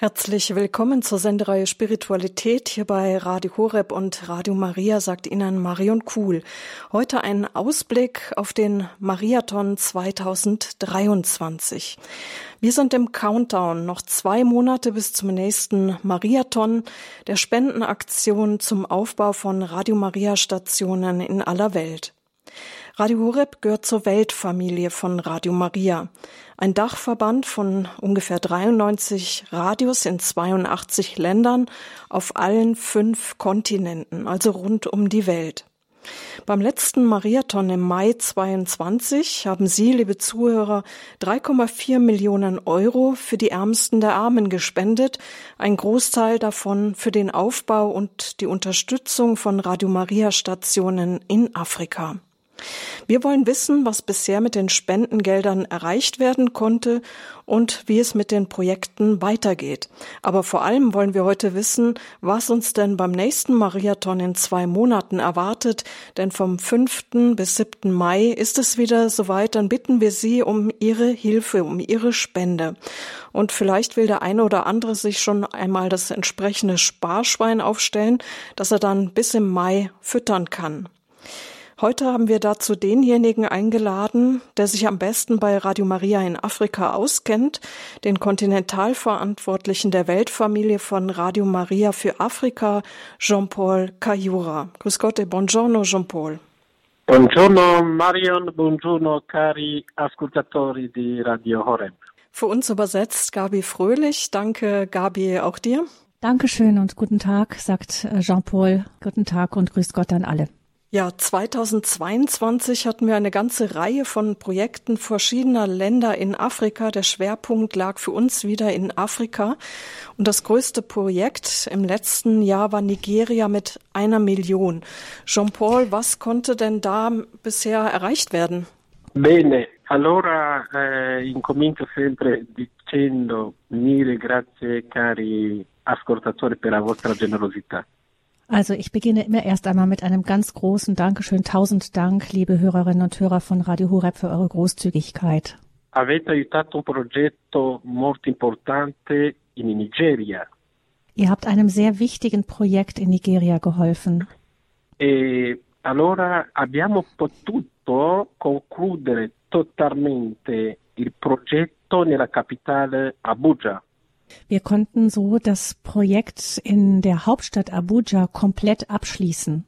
Herzlich willkommen zur Sendereihe Spiritualität hier bei Radio Horeb und Radio Maria, sagt Ihnen Marion Kuhl. Heute ein Ausblick auf den Mariathon 2023. Wir sind im Countdown, noch zwei Monate bis zum nächsten Mariathon, der Spendenaktion zum Aufbau von Radio Maria Stationen in aller Welt. Radio Horeb gehört zur Weltfamilie von Radio Maria, ein Dachverband von ungefähr 93 Radios in 82 Ländern auf allen fünf Kontinenten, also rund um die Welt. Beim letzten Mariathon im Mai 22 haben Sie, liebe Zuhörer, 3,4 Millionen Euro für die Ärmsten der Armen gespendet, ein Großteil davon für den Aufbau und die Unterstützung von Radio Maria Stationen in Afrika. Wir wollen wissen, was bisher mit den Spendengeldern erreicht werden konnte und wie es mit den Projekten weitergeht. Aber vor allem wollen wir heute wissen, was uns denn beim nächsten Mariathon in zwei Monaten erwartet. Denn vom 5. bis 7. Mai ist es wieder soweit. Dann bitten wir Sie um Ihre Hilfe, um Ihre Spende. Und vielleicht will der eine oder andere sich schon einmal das entsprechende Sparschwein aufstellen, das er dann bis im Mai füttern kann. Heute haben wir dazu denjenigen eingeladen, der sich am besten bei Radio Maria in Afrika auskennt, den Kontinentalverantwortlichen der Weltfamilie von Radio Maria für Afrika, Jean-Paul Kayura. Grüß Gott e buongiorno Jean-Paul. Buongiorno Marion, buongiorno cari ascoltatori di Radio Horeb. Für uns übersetzt Gabi Fröhlich. Danke Gabi auch dir. Dankeschön und guten Tag, sagt äh, Jean-Paul. Guten Tag und grüßt Gott an alle. Ja, 2022 hatten wir eine ganze Reihe von Projekten verschiedener Länder in Afrika. Der Schwerpunkt lag für uns wieder in Afrika. Und das größte Projekt im letzten Jahr war Nigeria mit einer Million. Jean-Paul, was konnte denn da bisher erreicht werden? Bene, allora eh, incomincio sempre dicendo mille grazie cari ascoltatori per la vostra generosità. Also ich beginne immer erst einmal mit einem ganz großen Dankeschön. Tausend Dank, liebe Hörerinnen und Hörer von Radio Horeb, für eure Großzügigkeit. Avete aiutato un progetto molto importante in Nigeria. Ihr habt einem sehr wichtigen Projekt in Nigeria geholfen. E allora abbiamo potuto concludere totalmente il progetto nella capitale Abuja. Wir konnten so das Projekt in der Hauptstadt Abuja komplett abschließen.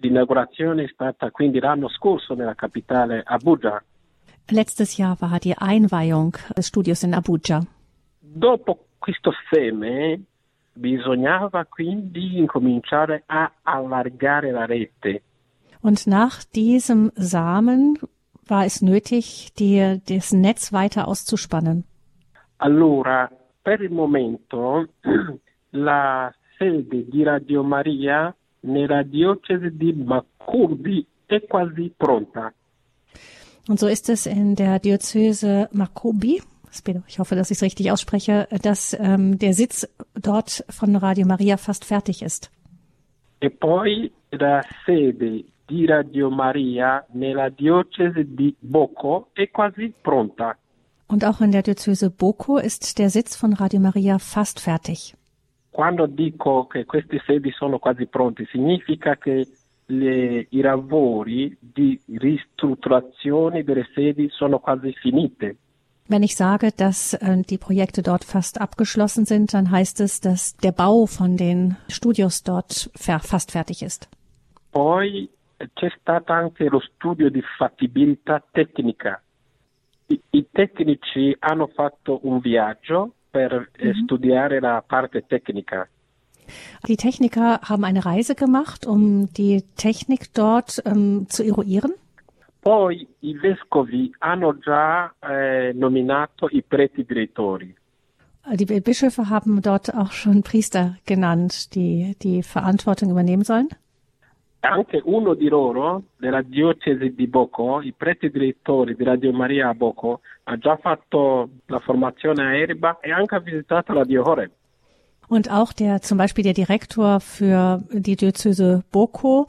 L'inaugurazione è stata quindi l'anno scorso nella capitale Abuja. Letztes Jahr war die Einweihung des Studios in Abuja. Dopo questo seme bisognava quindi incominciare a allargare la rete. Und nach diesem Samen war es nötig, die, das Netz weiter auszuspannen. Allora, per il momento la sede di Radio Maria nella diocesi di Makurdi è quasi pronta. Und so ist es in der Diözese Makobi. Ich hoffe, dass ich es richtig ausspreche, dass ähm, der Sitz dort von Radio Maria fast fertig ist. E poi la sede di Radio Maria nella diocesi di Boko è quasi pronta. Und auch in der Diözese Boko ist der Sitz von Radio Maria fast fertig. Quando dico che queste sedi sono quasi pronte, significa che le, i lavori di ristrutturazione delle sedi sono quasi finite. Wenn ich sage, dass äh, die Projekte dort fast abgeschlossen sind, dann heißt es, dass der Bau von den Studios dort fast fertig ist. Poi c'è stato anche lo studio di fattibilità tecnica. I, I, tecnici hanno fatto un viaggio per eh, mhm. studiare la parte tecnica. Die Techniker haben eine Reise gemacht, um die Technik dort ähm, zu eruieren. Poi i vescovi hanno già eh, nominato i preti direttori. Die Bischöfe haben dort auch schon Priester genannt, die die Verantwortung übernehmen sollen. Anche uno di loro, della diocesi di Boko, i preti direttori di Radio Maria a Boko, ha già fatto la formazione a Erba e anche ha visitato la Dio Horeb. Und auch der, zum Beispiel der Direktor für die Diözese Boko,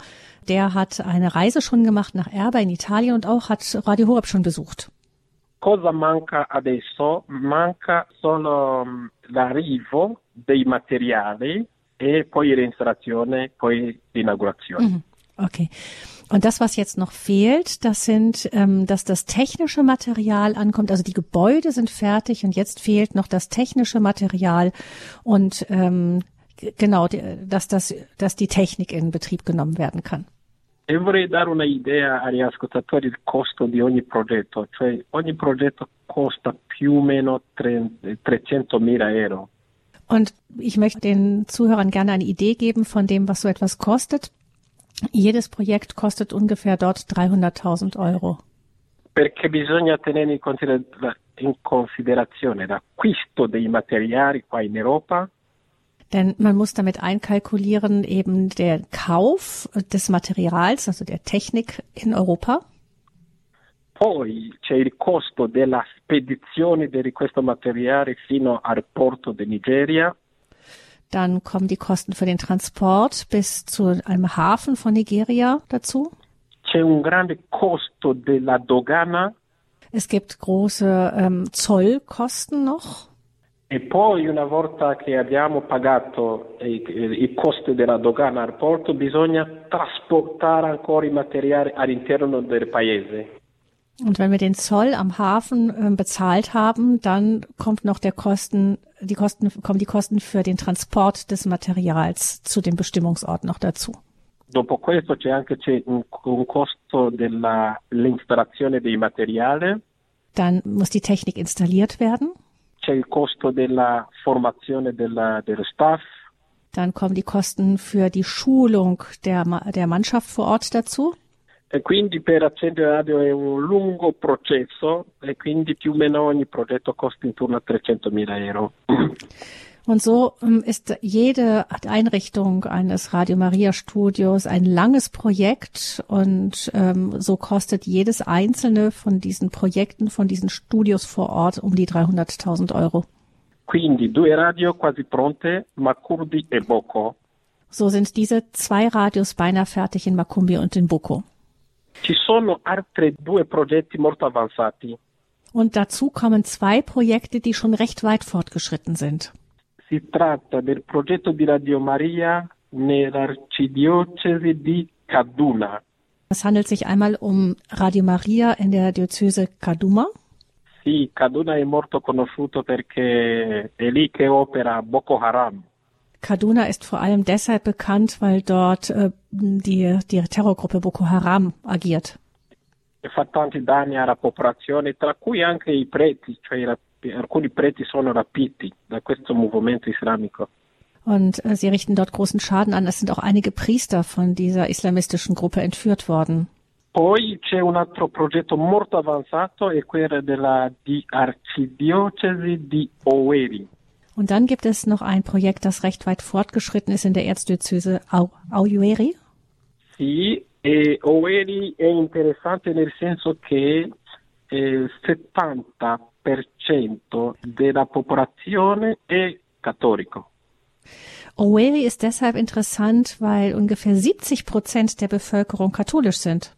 der hat eine Reise schon gemacht nach Erba in Italien und auch hat Radio Horeb schon besucht. Cosa manca adesso? Manca solo l'arrivo dei materiali e poi l'installazione, poi l'inaugurazione. Mhm. Okay. Und das, was jetzt noch fehlt, das sind, ähm, dass das technische Material ankommt. Also die Gebäude sind fertig und jetzt fehlt noch das technische Material und ähm, genau, dass das, dass die Technik in Betrieb genommen werden kann. E vorrei dare un'idea agli ascoltatori del costo di ogni progetto, cioè ogni progetto costa più o meno 300.000 Euro. Und ich möchte den Zuhörern gerne eine Idee geben von dem, was so etwas kostet. Jedes Projekt kostet ungefähr dort 300.000 Euro. Perché bisogna tenere in, considera in considerazione l'acquisto dei materiali qua in Europa. Denn man muss damit einkalkulieren eben der Kauf des Materials, also der Technik in Europa. Poi c'è il costo della spedizione di questo materiale fino al porto di Nigeria. Dann kommen die Kosten für den Transport bis zu einem Hafen von Nigeria dazu. C'è un grande costo della dogana. Es gibt große ähm, Zollkosten noch. E poi una volta che abbiamo pagato i, i costi della dogana al porto, bisogna trasportare ancora i materiali all'interno del paese. Und wenn wir den Zoll am Hafen äh, bezahlt haben, dann kommt noch der Kosten, die Kosten, kommen die Kosten für den Transport des Materials zu dem Bestimmungsort noch dazu. Dopo questo c'è anche un, un costo dell'installazione dei materiali. Dann muss die Technik installiert werden. C'è il costo della formazione della, dello staff. Dann kommen die Kosten für die Schulung der, der Mannschaft vor Ort dazu. E quindi per accendere radio è un lungo processo e quindi più o meno ogni progetto costa intorno a 300.000 Euro. Und so ähm, ist jede Einrichtung eines Radio Maria Studios ein langes Projekt und ähm, so kostet jedes einzelne von diesen Projekten, von diesen Studios vor Ort um die 300.000 Euro. Quindi due radio quasi pronte, Makurdi e Boko. So sind diese zwei Radios beinahe fertig in Makumbi und in Boko. Ci sono altri due progetti molto avanzati. Und dazu kommen zwei Projekte, die schon recht weit fortgeschritten sind. Si tratta del progetto di Radio Maria nell'arcidiocesi di Kaduna. Es handelt sich einmal um Radio Maria in der Diözese Kaduma. Sì, Kaduna è molto conosciuto perché è lì che opera Boko Haram. Kaduna ist vor allem deshalb bekannt, weil dort äh, die, die Terrorgruppe Boko Haram agiert. E fa tanti danni alla popolazione, tra cui anche i preti, cioè alcuni preti sono rapiti da questo movimento islamico. Und äh, sie richten dort großen Schaden an. Es sind auch einige Priester von dieser islamistischen Gruppe entführt worden. Poi c'è un altro progetto molto avanzato, è quello della di arcidiocesi di Oweri. Und dann gibt es noch ein Projekt, das recht weit fortgeschritten ist in der Erzdiözese Au Auyueri. Sì, e Oweri è interessante nel senso che il 70% della popolazione è cattolico. Oweri ist deshalb interessant, weil ungefähr 70 Prozent der Bevölkerung katholisch sind.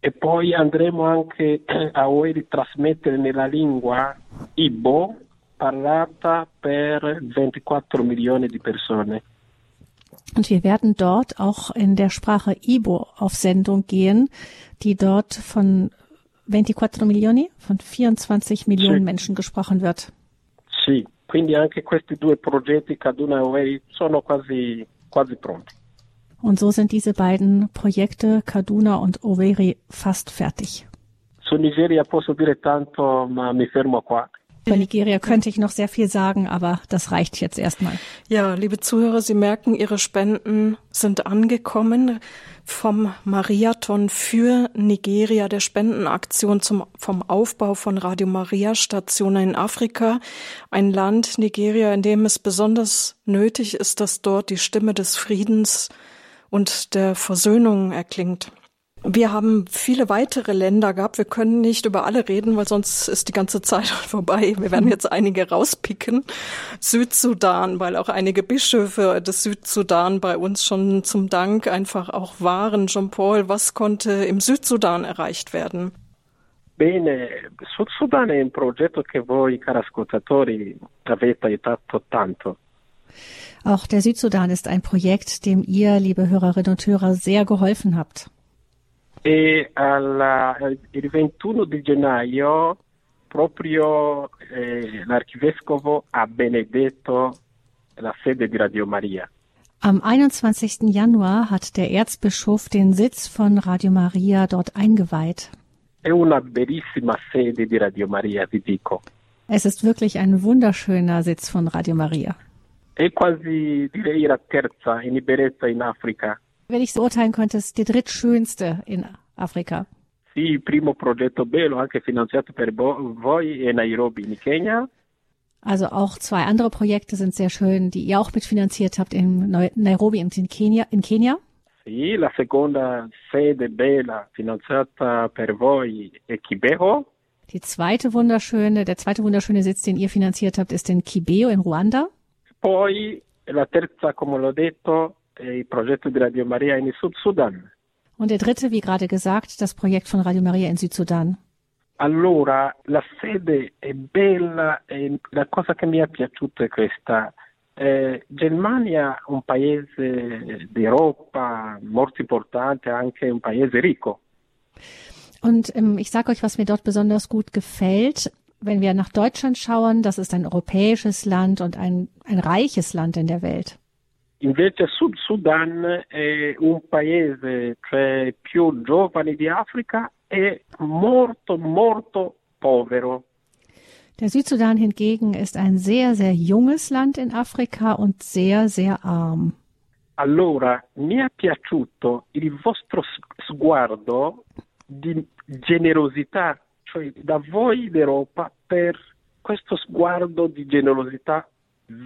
E poi andremo anche a Oweri trasmettere nella lingua Ibo, parlata per 24 Millionen di persone. Und wir werden dort auch in der Sprache Ibo auf Sendung gehen, die dort von 24 Milioni, von 24 Millionen sì. Menschen gesprochen wird. Sì, quindi anche questi due progetti, Kaduna e Oweri, sono quasi, quasi pronti. Und so sind diese beiden Projekte, Kaduna und Oweri, fast fertig. Su Nigeria posso dire tanto, ma mi fermo qua. Über Nigeria könnte ich noch sehr viel sagen, aber das reicht jetzt erstmal. Ja, liebe Zuhörer, Sie merken, Ihre Spenden sind angekommen vom Mariathon für Nigeria, der Spendenaktion zum, vom Aufbau von Radio Maria Stationen in Afrika. Ein Land, Nigeria, in dem es besonders nötig ist, dass dort die Stimme des Friedens und der Versöhnung erklingt. Wir haben viele weitere Länder gehabt. Wir können nicht über alle reden, weil sonst ist die ganze Zeit vorbei. Wir werden jetzt einige rauspicken. Südsudan, weil auch einige Bischöfe des Südsudan bei uns schon zum Dank einfach auch waren. Jean-Paul, was konnte im Südsudan erreicht werden? Bene, Sud Sudan è un progetto che voi, cari ascoltatori, avete aiutato tanto. Auch der Südsudan ist ein Projekt, dem ihr, liebe Hörerinnen und Hörer, sehr geholfen habt. E alla, il 21 di gennaio proprio eh, l'archivescovo ha benedetto la sede di Radio Maria. Am 21. Januar hat der Erzbischof den Sitz von Radio Maria dort eingeweiht. È una bellissima sede di Radio Maria, vi dico. Es ist wirklich ein wunderschöner Sitz von Radio Maria. È quasi, direi, la terza in bellezza in Africa. Wenn ich so urteilen könnte, ist die drittschönste in Afrika. Sì, il primo progetto bello, anche finanziato per vo- voi, è Nairobi in Kenya. Also auch zwei andere Projekte sind sehr schön, die ihr auch mitfinanziert habt in Nairobi und in Kenia. In Kenia. Sì, la seconda sede bella finanziata per voi è Kibeho. Die zweite wunderschöne, der zweite wunderschöne Sitz, den ihr finanziert habt, ist in Kibeo in Ruanda. Poi la terza, come l'ho detto, progetto di Radio Maria in Sud Sudan. Und der dritte, wie gerade gesagt, das Projekt von Radio Maria in Südsudan. Allora, la sede è bella e la cosa che mi è piaciuta è questa. Eh, Germania è un paese d'Europa molto importante, anche un paese ricco. Und ähm, ich sage euch, was mir dort besonders gut gefällt. Wenn wir nach Deutschland schauen, das ist ein europäisches Land und ein, ein reiches Land in der Welt. Invece Sud Sudan è un paese cioè, più giovane di Africa e molto, molto povero. Der Südsudan hingegen ist ein sehr, sehr junges Land in Afrika und sehr, sehr arm. Allora, mi è piaciuto il vostro sguardo di generosità, cioè da voi d'Europa per questo sguardo di generosità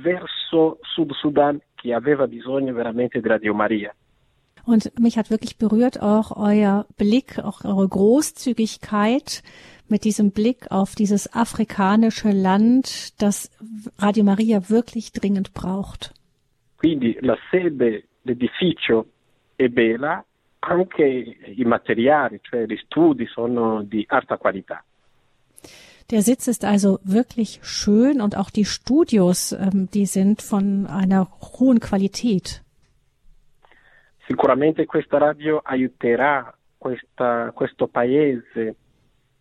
verso Sud Sudan che aveva bisogno veramente di Radio Maria. Und mich hat wirklich berührt auch euer Blick, auch eure Großzügigkeit mit diesem Blick auf dieses afrikanische Land, das Radio Maria wirklich dringend braucht. Quindi la sede, l'edificio è bella, anche i materiali, cioè gli studi sono di alta qualità. Der Sitz ist also wirklich schön und auch die Studios, ähm, die sind von einer hohen Qualität. Sicuramente questa radio aiuterà questa- questo paese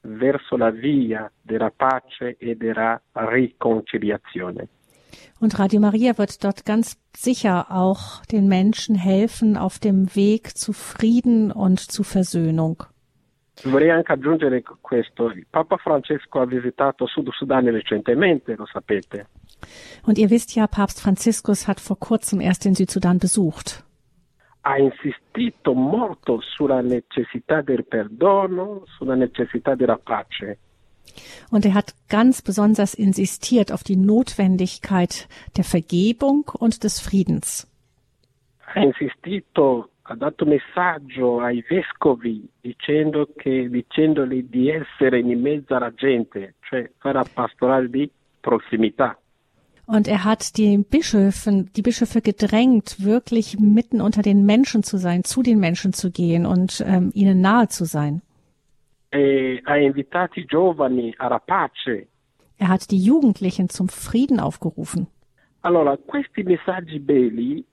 verso la via della pace e della riconciliazione. Und Radio Maria wird dort ganz sicher auch den Menschen helfen auf dem Weg zu Frieden und zu Versöhnung. Vorrei anche aggiungere questo, il Papa Francesco ha visitato Sud Sudan recentemente, lo sapete, Und ihr wisst ja, Papst Franziskus hat vor kurzem erst den Südsudan besucht. ha insistito molto sulla necessità del perdono, sulla necessità della pace. Und er hat ganz besonders insistiert auf die Notwendigkeit der Vergebung und des Friedens. Ha insistito, ha dato messaggio ai vescovi dicendo che, dicendoli di essere in mezzo alla gente, cioè fare pastorale di prossimità. Und er hat die Bischöfen, die Bischöfe gedrängt, wirklich mitten unter den Menschen zu sein, zu den Menschen zu gehen und ähm, ihnen nahe zu sein. E ha invitato i giovani alla pace. Er hat die Jugendlichen zum Frieden aufgerufen. Allora, questi messaggi belli,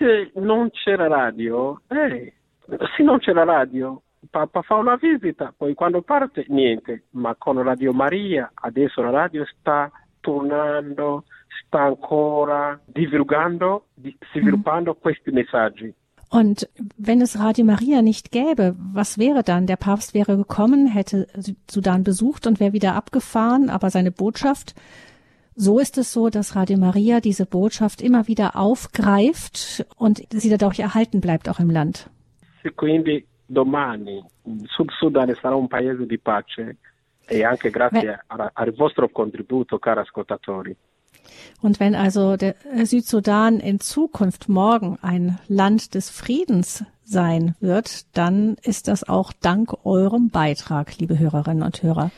se non c'era radio, eh, se non c'era radio, Papa fa una visita, poi quando parte niente, ma con Radio Maria adesso la radio sta tornando, sta ancora divulgando, di- sviluppando questi messaggi. Und wenn es Radio Maria nicht gäbe, was wäre dann? Der Papst wäre gekommen, hätte Sudan besucht und wäre wieder abgefahren, aber seine Botschaft, so ist es so, dass Radio Maria diese Botschaft immer wieder aufgreift und sie dadurch erhalten bleibt auch im Land. Se quindi domani il Sud Sudan sarà un paese di pace e anche grazie Beh. alla- al vostro contributo, cari ascoltatori. Und wenn also der Südsudan in Zukunft morgen ein Land des Friedens sein wird, dann ist das auch dank eurem Beitrag, liebe Hörerinnen und Hörer.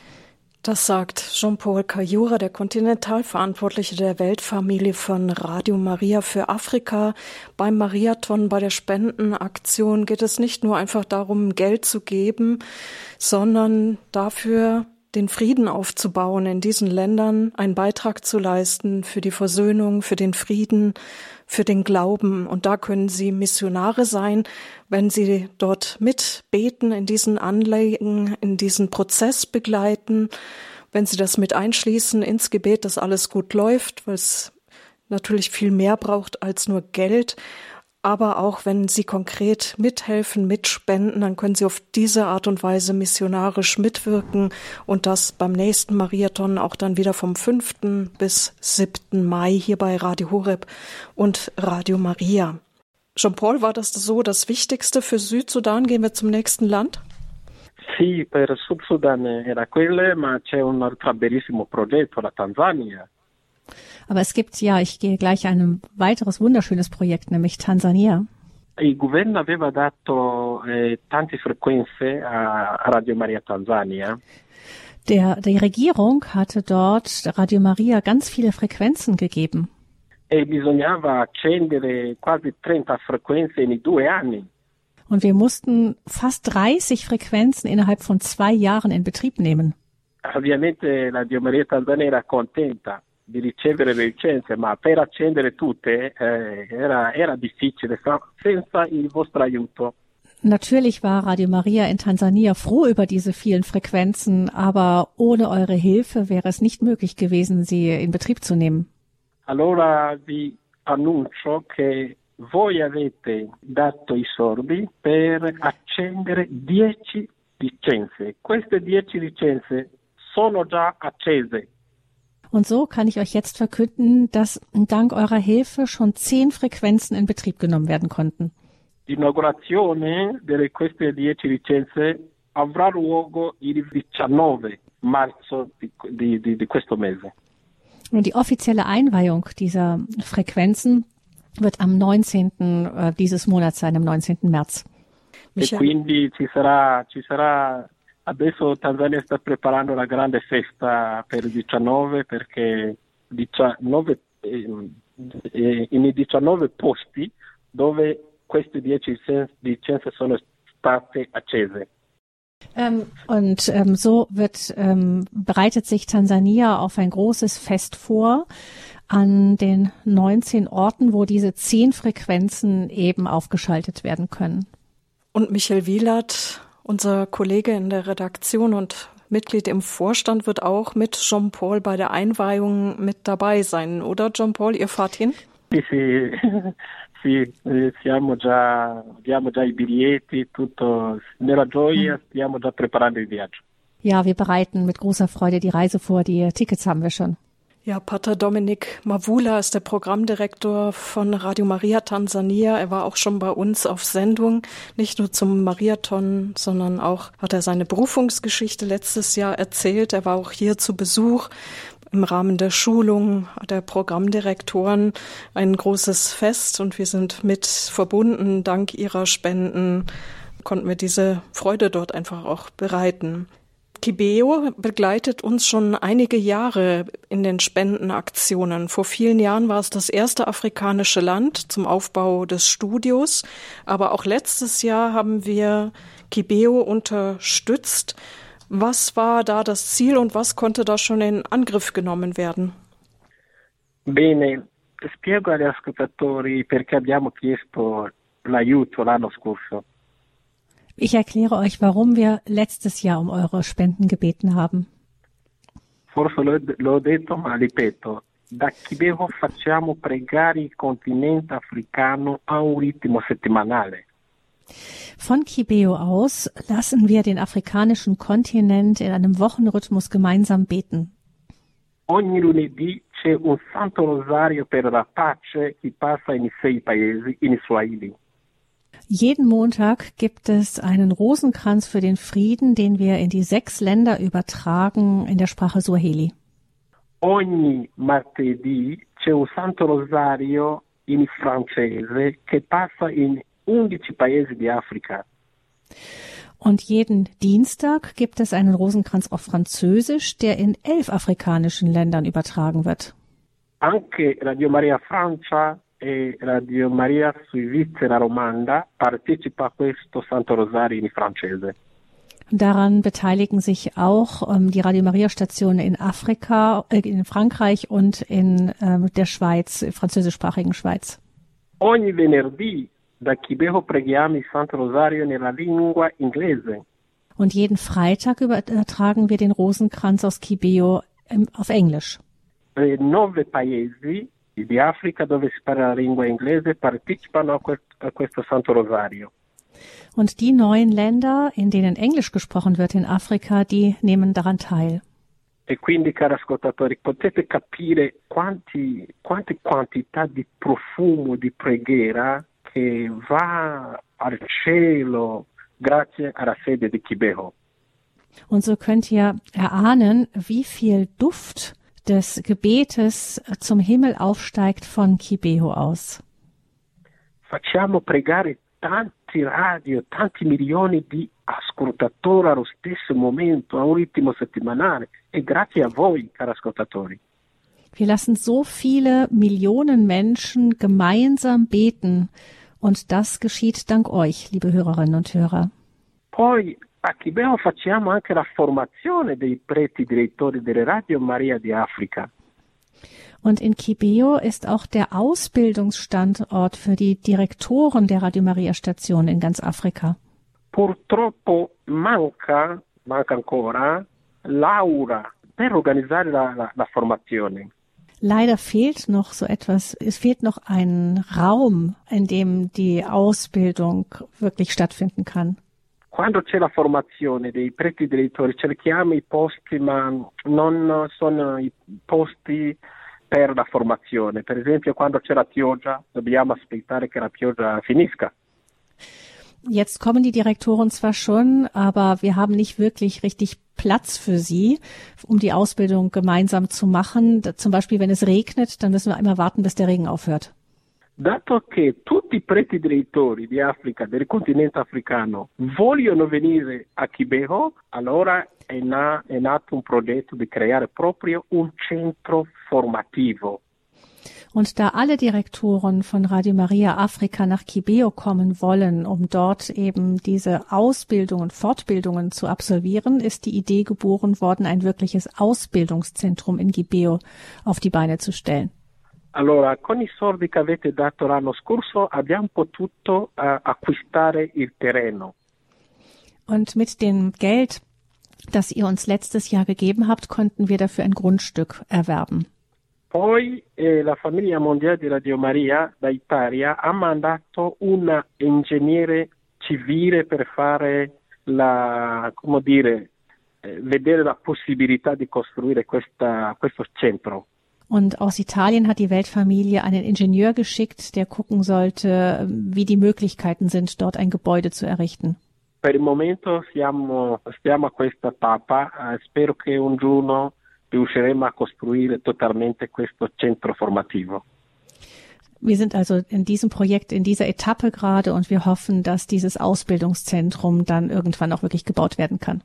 Das sagt Jean-Paul Cayura, der Kontinentalverantwortliche der Weltfamilie von Radio Maria für Afrika. Beim Mariathon, bei der Spendenaktion geht es nicht nur einfach darum, Geld zu geben, sondern dafür den Frieden aufzubauen in diesen Ländern, einen Beitrag zu leisten für die Versöhnung, für den Frieden, für den Glauben. Und da können Sie Missionare sein, wenn Sie dort mitbeten, in diesen Anliegen, in diesen Prozess begleiten, wenn Sie das mit einschließen ins Gebet, dass alles gut läuft, weil es natürlich viel mehr braucht als nur Geld aber auch wenn Sie konkret mithelfen, mitspenden, dann können Sie auf diese Art und Weise missionarisch mitwirken und das beim nächsten Mariathon auch dann wieder vom 5. bis 7. Mai hier bei Radio Horeb und Radio Maria. Jean-Paul, war das so das Wichtigste für Südsudan? Gehen wir zum nächsten Land? Sì, per Sud Sudan era quelle, ma c'è un altro bellissimo progetto, la Tanzania. Aber es gibt ja, ich gehe gleich ein weiteres wunderschönes Projekt, nämlich Tansania. Il governo aveva dato eh, tante frequenze a Radio Maria Tansania. Der, die Regierung hatte dort Radio Maria ganz viele Frequenzen gegeben. E bisognava accendere quasi 30 frequenze in due anni. Und wir mussten fast 30 Frequenzen innerhalb von zwei Jahren in Betrieb nehmen. Ovviamente Radio Maria Tansania era contenta di ricevere le licenze, ma per accendere tutte eh, era, era difficile senza il vostro aiuto. Natürlich war Radio Maria in Tansania froh über diese vielen Frequenzen, aber ohne eure Hilfe wäre es nicht möglich gewesen, sie in Betrieb zu nehmen. Allora vi annuncio che voi avete dato i soldi per accendere 10 licenze. Queste 10 licenze sono già accese. Und so kann ich euch jetzt verkünden, dass dank eurer Hilfe schon zehn Frequenzen in Betrieb genommen werden konnten. L'inaugurazione di queste 10 licenze avrà luogo il 19 marzo di, di, di questo mese. Und die offizielle Einweihung dieser Frequenzen wird am 19. Äh, dieses Monats sein, am 19. März. E quindi ci sarà, ci sarà Adesso Tanzania sta preparando una grande festa per il 19 perché 19, eh, in 19 posti dove queste 10 licenze sono state accese. Ähm, und ähm, so wird, ähm, bereitet sich Tansania auf ein großes Fest vor an den 19 Orten, wo diese 10 Frequenzen eben aufgeschaltet werden können. Und Michael Wielert unser Kollege in der Redaktion und Mitglied im Vorstand wird auch mit Jean-Paul bei der Einweihung mit dabei sein, oder Jean-Paul? Ihr fahrt hin? Sì, sì, sì, eh, siamo già, abbiamo già i biglietti, tutto nella gioia, stiamo già preparando il viaggio. Ja, wir bereiten mit großer Freude die Reise vor. Die Tickets haben wir schon. Ja, Pater Dominik Mavula ist der Programmdirektor von Radio Maria Tansania. Er war auch schon bei uns auf Sendung, nicht nur zum Mariathon, sondern auch hat er seine Berufungsgeschichte letztes Jahr erzählt. Er war auch hier zu Besuch im Rahmen der Schulung der Programmdirektoren ein großes Fest und wir sind mit verbunden. Dank ihrer Spenden konnten wir diese Freude dort einfach auch bereiten. Kibeo begleitet uns schon einige Jahre in den Spendenaktionen. Vor vielen Jahren war es das erste afrikanische Land zum Aufbau des Studios. Aber auch letztes Jahr haben wir Kibeo unterstützt. Was war da das Ziel und was konnte da schon in Angriff genommen werden? Bene, spiego agli ascoltatori perché abbiamo chiesto l'aiuto l'anno scorso. Ich erkläre euch, warum wir letztes Jahr um eure Spenden gebeten haben. Forse l'ho detto, ma ripeto. Da Kibeho facciamo pregare il continente africano a un ritmo settimanale. Von Kibeo aus lassen wir den afrikanischen Kontinent in einem Wochenrhythmus gemeinsam beten. Ogni lunedì c'è un santo rosario per la pace che passa in sei paesi in Swahili. Jeden Montag gibt es einen Rosenkranz für den Frieden, den wir in die sechs Länder übertragen in der Sprache Swahili. Ogni martedì c'è un Santo Rosario in francese che passa in 11 paesi di Africa. Und jeden Dienstag gibt es einen Rosenkranz auf Französisch, der in elf afrikanischen Ländern übertragen wird. Anche Radio Maria Francia e Radio Maria Svizzera Romanda partecipa a questo Santo Rosario in francese. Daran beteiligen sich auch ähm, die Radio Maria Stationen in Afrika, äh, in Frankreich und in ähm, der Schweiz, französischsprachigen Schweiz. Ogni venerdì da Kibeho preghiamo il Santo Rosario nella lingua inglese. Und jeden Freitag übertragen wir den Rosenkranz aus Kibeo ähm, auf Englisch. E nove paesi di Africa dove si parla la lingua inglese partecipano a, quest a questo Santo Rosario. Und die neuen Länder, in denen Englisch gesprochen wird in Afrika, die nehmen daran teil. E quindi, cari ascoltatori, potete capire quanti, quante quantità di profumo di preghiera che va al cielo grazie alla sede di Kibeho. Und so könnt ihr erahnen, wie viel Duft des Gebetes zum Himmel aufsteigt von Kibeho aus. Facciamo pregare tanti radio, tanti milioni di ascoltatori allo stesso momento, a un ritmo settimanale e grazie a voi, cari ascoltatori. Wir lassen so viele Millionen Menschen gemeinsam beten und das geschieht dank euch, liebe Hörerinnen und Hörer. Poi a Chibeo facciamo anche la formazione dei preti direttori delle Radio Maria di Africa. Und in Kibeo ist auch der Ausbildungsstandort für die Direktoren der Radio Maria Station in ganz Afrika. Purtroppo manca, manca ancora, l'aura per organizzare la, la, la formazione. Leider fehlt noch so etwas. Es fehlt noch ein Raum, in dem die Ausbildung wirklich stattfinden kann. Quando c'è la formazione dei preti direttori cerchiamo i posti, ma non sono i posti per la formazione. Per esempio, quando c'è la pioggia, dobbiamo aspettare che la pioggia finisca. Jetzt kommen die Direktoren zwar schon, aber wir haben nicht wirklich richtig Platz für sie, um die Ausbildung gemeinsam zu machen. Zum Beispiel, wenn es regnet, dann müssen wir immer warten, bis der Regen aufhört. Dato che tutti i preti direttori di Africa, del continente africano, vogliono venire a Kibeho, allora è, na- è nato un progetto di creare proprio un centro formativo und da alle Direktoren von Radio Maria Afrika nach Kibeo kommen wollen, um dort eben diese Ausbildungen, Fortbildungen zu absolvieren, ist die Idee geboren worden, ein wirkliches Ausbildungszentrum in Kibeo auf die Beine zu stellen. Allora, con i soldi che avete dato l'anno scorso abbiamo potuto uh, acquistare il terreno. Und mit dem Geld, das ihr uns letztes Jahr gegeben habt, konnten wir dafür ein Grundstück erwerben. Poi eh, la famiglia mondiale di Radio Maria da Italia ha mandato un ingegnere civile per fare la, come dire, eh, vedere la possibilità di costruire questa, questo centro. Und aus Italien hat die Weltfamilie einen Ingenieur geschickt, der gucken sollte, wie die Möglichkeiten sind, dort ein Gebäude zu errichten. Per il momento siamo, stiamo a questa tappa, eh, spero che un giorno riusciremo a costruire totalmente questo centro formativo. Wir sind also in diesem Projekt, in dieser Etappe gerade und wir hoffen, dass dieses Ausbildungszentrum dann irgendwann auch wirklich gebaut werden kann.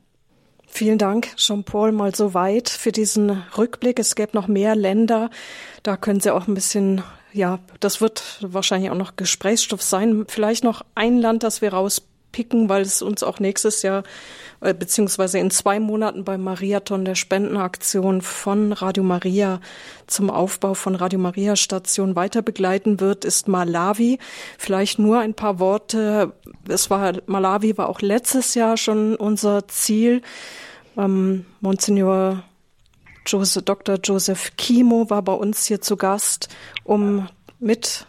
Vielen Dank, Jean-Paul, mal so weit für diesen Rückblick. Es gäbe noch mehr Länder. Da können Sie auch ein bisschen, ja, das wird wahrscheinlich auch noch Gesprächsstoff sein. Vielleicht noch ein Land, das wir rauspicken, weil es uns auch nächstes Jahr äh, beziehungsweise in zwei Monaten beim Mariathon der Spendenaktion von Radio Maria zum Aufbau von Radio Maria Station weiter begleiten wird, ist Malawi. Vielleicht nur ein paar Worte. Es war, Malawi war auch letztes Jahr schon unser Ziel. Ähm, Monsignor Joseph, Dr. Joseph Kimo war bei uns hier zu Gast, um mit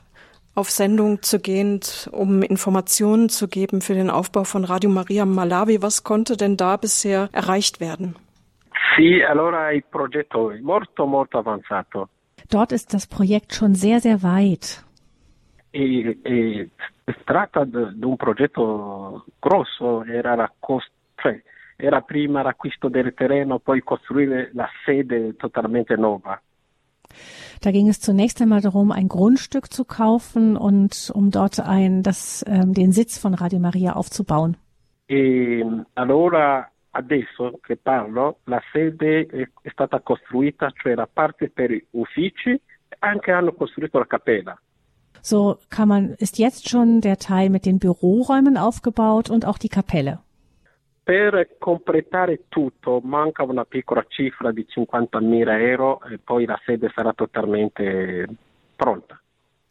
auf Sendung zu gehen, um Informationen zu geben für den Aufbau von Radio Maria Malawi. Was konnte denn da bisher erreicht werden? Sì, allora il progetto è molto molto avanzato. Dort ist das Projekt schon sehr, sehr weit. E, e si tratta di un progetto grosso, era, la cost- cioè, era prima l'acquisto del terreno, poi costruire la sede totalmente nuova. Da ging es zunächst einmal darum, ein Grundstück zu kaufen und um dort ein, das, ähm, den Sitz von Radio Maria aufzubauen. E allora adesso che parlo la sede è stata costruita, cioè la parte per uffici, anche hanno costruito la cappella. So kann man, ist jetzt schon der Teil mit den Büroräumen aufgebaut und auch die Kapelle. Per completare tutto manca una piccola cifra di 50.000 euro e poi la sede sarà totalmente pronta.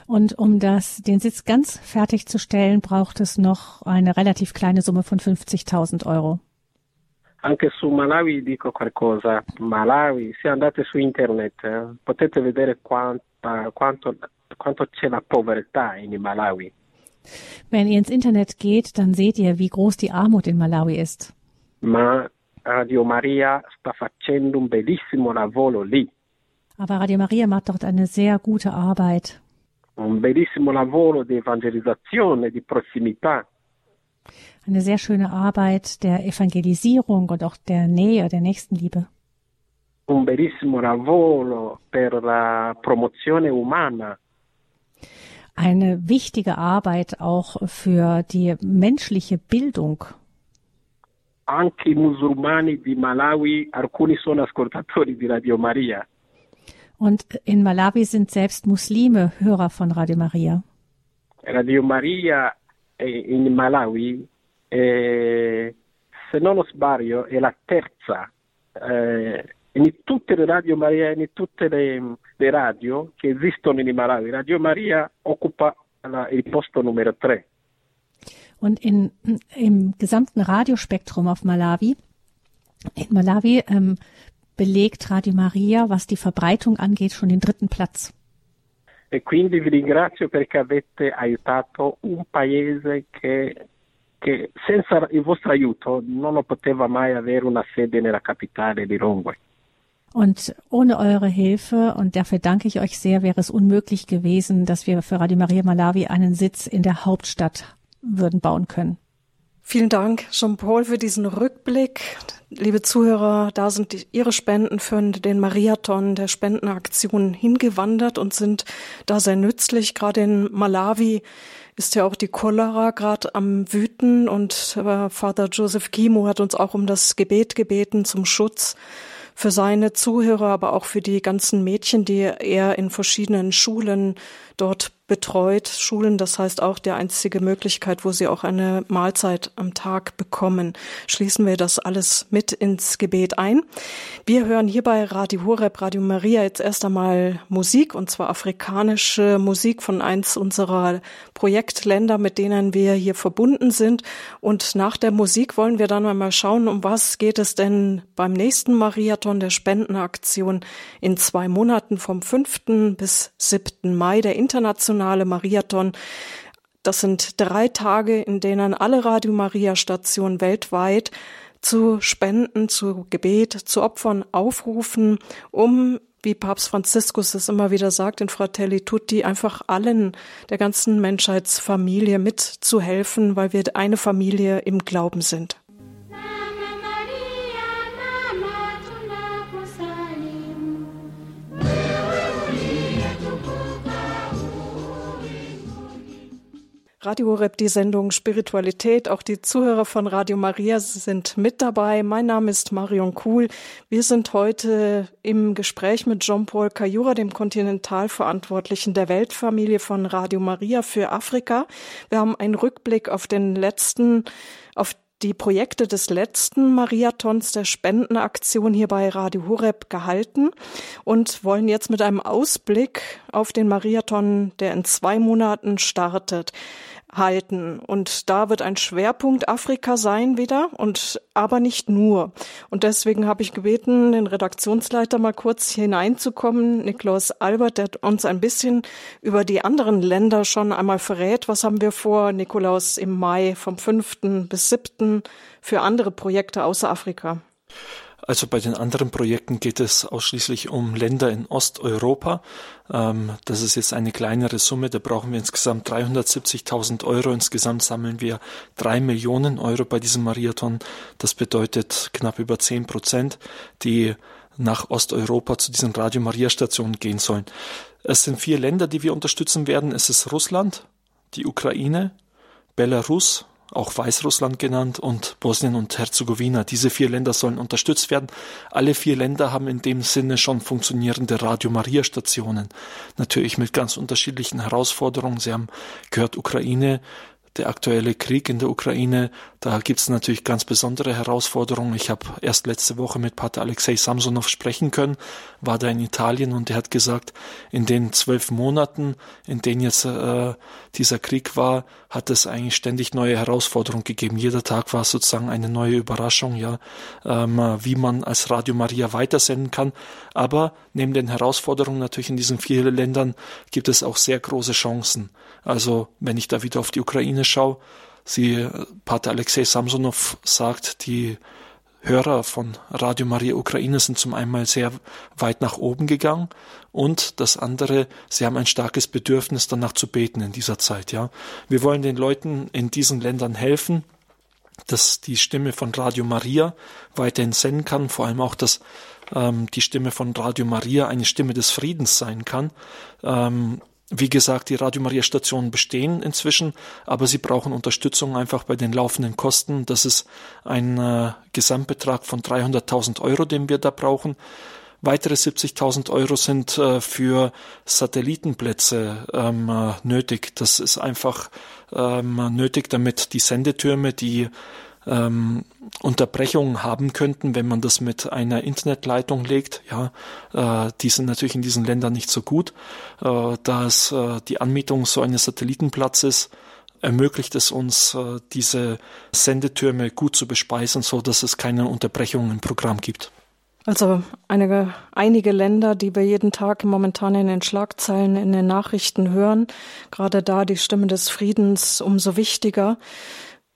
Und um das, den Sitz ganz fertigzustellen, braucht es noch eine relativ kleine Summe von 50.000 Euro. Anche su Malawi dico qualcosa. Malawi, se andate su internet eh, potete vedere quanta, quanto, quanto c'è la povertà in Malawi. Wenn ihr ins Internet geht, dann seht ihr, wie groß die Armut in Malawi ist. Ma Radio Maria sta facendo un bellissimo lavoro lì. Aber Radio Maria macht dort eine sehr gute Arbeit. Un bellissimo lavoro di evangelizzazione, di prossimità. Eine sehr schöne Arbeit der Evangelisierung und auch der Nähe, der Nächstenliebe. Un bellissimo lavoro per la promozione umana. Eine wichtige Arbeit auch für die menschliche Bildung. Anche i musulmani di Malawi, alcuni sono ascoltatori di Radio Maria. Und in Malawi sind selbst Muslime Hörer von Radio Maria. Radio Maria eh, in Malawi, eh, se non sbaglio, è la terza eh, in tutte le Radio Maria, in tutte le, le radio che esistono in Malawi. Radio Maria occupa la, il posto numero 3. Und in, im gesamten Radiospektrum auf Malawi, in Malawi ähm, belegt Radio Maria, was die Verbreitung angeht, schon den dritten Platz. E quindi vi ringrazio perché avete aiutato un paese che, che senza il vostro aiuto non poteva mai avere una sede nella capitale di Rongwe. Und ohne eure Hilfe, und dafür danke ich euch sehr, wäre es unmöglich gewesen, dass wir für Radio Maria Malawi einen Sitz in der Hauptstadt würden bauen können. Vielen Dank, Jean-Paul, für diesen Rückblick. Liebe Zuhörer, da sind die, Ihre Spenden für den Mariathon der Spendenaktion hingewandert und sind da sehr nützlich. Gerade in Malawi ist ja auch die Cholera gerade am Wüten und äh, Vater Joseph Kimo hat uns auch um das Gebet gebeten zum Schutz für seine Zuhörer, aber auch für die ganzen Mädchen, die er in verschiedenen Schulen dort betreut. Schulen, das heißt auch die einzige Möglichkeit, wo sie auch eine Mahlzeit am Tag bekommen. Schließen wir das alles mit ins Gebet ein. Wir hören hier bei Radio Horeb, Radio Maria jetzt erst einmal Musik und zwar afrikanische Musik von eins unserer Projektländer, mit denen wir hier verbunden sind. Und nach der Musik wollen wir dann einmal schauen, um was geht es denn beim nächsten Mariathon der Spendenaktion in zwei Monaten vom 5. bis 7. Mai, der internationale Mariathon. Das sind drei Tage, in denen alle Radio Maria Stationen weltweit zu Spenden, zu Gebet, zu Opfern aufrufen, um wie Papst Franziskus es immer wieder sagt in Fratelli Tutti, einfach allen der ganzen Menschheitsfamilie mitzuhelfen, weil wir eine Familie im Glauben sind. Radio Horeb, die Sendung Spiritualität. Auch die Zuhörer von Radio Maria sind mit dabei. Mein Name ist Marion Kuhl. Wir sind heute im Gespräch mit Jean-Paul Kayura, dem Kontinentalverantwortlichen der Weltfamilie von Radio Maria für Afrika. Wir haben einen Rückblick auf den letzten, auf die Projekte des letzten Mariathons der Spendenaktion hier bei Radio Horeb gehalten und wollen jetzt mit einem Ausblick auf den Mariathon, der in zwei Monaten startet, halten. Und da wird ein Schwerpunkt Afrika sein wieder und aber nicht nur. Und deswegen habe ich gebeten, den Redaktionsleiter mal kurz hineinzukommen, Niklaus Albert, der uns ein bisschen über die anderen Länder schon einmal verrät. Was haben wir vor, Nikolaus, im Mai vom 5. bis 7. für andere Projekte außer Afrika? Also bei den anderen Projekten geht es ausschließlich um Länder in Osteuropa. Ähm, das ist jetzt eine kleinere Summe. Da brauchen wir insgesamt 370.000 Euro. Insgesamt sammeln wir drei Millionen Euro bei diesem Marathon. Das bedeutet knapp über zehn Prozent, die nach Osteuropa zu diesen Radio Maria Stationen gehen sollen. Es sind vier Länder, die wir unterstützen werden. Es ist Russland, die Ukraine, Belarus, auch Weißrussland genannt, und Bosnien und Herzegowina. Diese vier Länder sollen unterstützt werden. Alle vier Länder haben in dem Sinne schon funktionierende Radio Maria Stationen. Natürlich mit ganz unterschiedlichen Herausforderungen. Sie haben gehört, Ukraine der aktuelle Krieg in der Ukraine, da gibt es natürlich ganz besondere Herausforderungen. Ich habe erst letzte Woche mit Pater Alexei Samsonov sprechen können, war da in Italien und er hat gesagt, in den zwölf Monaten, in denen jetzt äh, dieser Krieg war, hat es eigentlich ständig neue Herausforderungen gegeben. Jeder Tag war sozusagen eine neue Überraschung, ja, ähm, wie man als Radio Maria weitersenden kann. Aber neben den Herausforderungen natürlich in diesen vier Ländern gibt es auch sehr große Chancen. Also wenn ich da wieder auf die Ukraine schaue, sie, Pater Alexei Samsonov sagt, die Hörer von Radio Maria Ukraine sind zum einen sehr weit nach oben gegangen und das andere, sie haben ein starkes Bedürfnis danach zu beten in dieser Zeit, ja. Wir wollen den Leuten in diesen Ländern helfen, dass die Stimme von Radio Maria weiterhin senden kann, vor allem auch, dass ähm, die Stimme von Radio Maria eine Stimme des Friedens sein kann. Ähm, wie gesagt, die Radio Maria Stationen bestehen inzwischen, aber sie brauchen Unterstützung einfach bei den laufenden Kosten. Das ist ein äh, Gesamtbetrag von 300.000 Euro, den wir da brauchen. Weitere 70.000 Euro sind äh, für Satellitenplätze ähm, äh, nötig. Das ist einfach ähm, nötig, damit die Sendetürme, die ähm, Unterbrechungen haben könnten, wenn man das mit einer Internetleitung legt. Ja, äh, die sind natürlich in diesen Ländern nicht so gut. Äh, da es äh, die Anmietung so eines Satellitenplatzes ermöglicht es uns, äh, diese Sendetürme gut zu bespeisen, so dass es keine Unterbrechungen im Programm gibt. Also einige, einige Länder, die wir jeden Tag momentan in den Schlagzeilen, in den Nachrichten hören, gerade da die Stimme des Friedens umso wichtiger.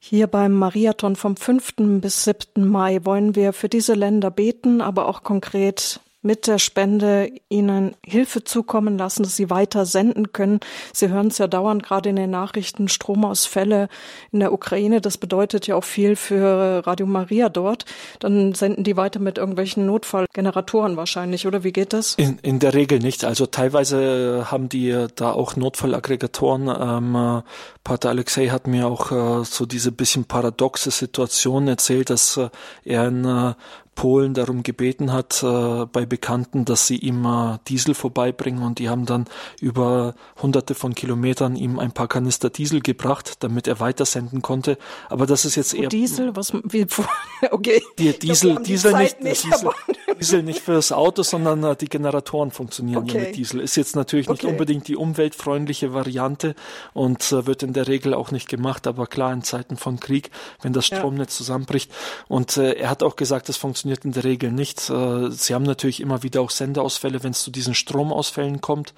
Hier beim Mariathon vom 5. bis 7. Mai wollen wir für diese Länder beten, aber auch konkret mit der Spende ihnen Hilfe zukommen lassen, dass sie weiter senden können. Sie hören es ja dauernd gerade in den Nachrichten, Stromausfälle in der Ukraine. Das bedeutet ja auch viel für Radio Maria dort. Dann senden die weiter mit irgendwelchen Notfallgeneratoren wahrscheinlich, oder wie geht das? In, in der Regel nicht. Also teilweise haben die da auch Notfallaggregatoren. Ähm, Pater Alexei hat mir auch äh, so diese bisschen paradoxe Situation erzählt, dass äh, er in äh, Polen darum gebeten hat äh, bei Bekannten, dass sie ihm äh, Diesel vorbeibringen und die haben dann über hunderte von Kilometern ihm ein paar Kanister Diesel gebracht, damit er weitersenden konnte. Aber das ist jetzt eher Diesel, was wie okay. Die Diesel, die Diesel nicht, nicht Diesel, Diesel nicht fürs Auto, sondern äh, die Generatoren funktionieren okay. ja mit Diesel. Ist jetzt natürlich nicht okay. unbedingt die umweltfreundliche Variante und äh, wird in der Regel auch nicht gemacht, aber klar in Zeiten von Krieg, wenn das Stromnetz ja. zusammenbricht. Und äh, er hat auch gesagt, das funktioniert funktioniert in der Regel nicht. Äh, sie haben natürlich immer wieder auch Sendeausfälle, wenn es zu diesen Stromausfällen kommt.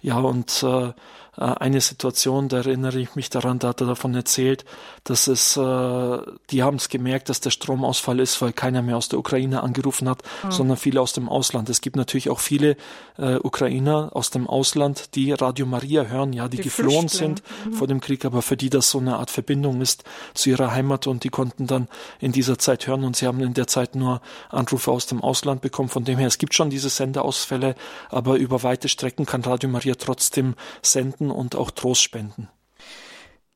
Ja, und äh, eine Situation, da erinnere ich mich daran, da hat er davon erzählt, dass es, äh, die haben es gemerkt, dass der Stromausfall ist, weil keiner mehr aus der Ukraine angerufen hat, mhm. sondern viele aus dem Ausland. Es gibt natürlich auch viele äh, Ukrainer aus dem Ausland, die Radio Maria hören, ja, die, die geflohen sind mhm. vor dem Krieg, aber für die das so eine Art Verbindung ist zu ihrer Heimat und die konnten dann in dieser Zeit hören und sie haben in der Zeit nur Anrufe aus dem Ausland bekommen. Von dem her, es gibt schon diese Sendeausfälle, aber über weite Strecken kann Radio Maria trotzdem senden und auch Trost spenden.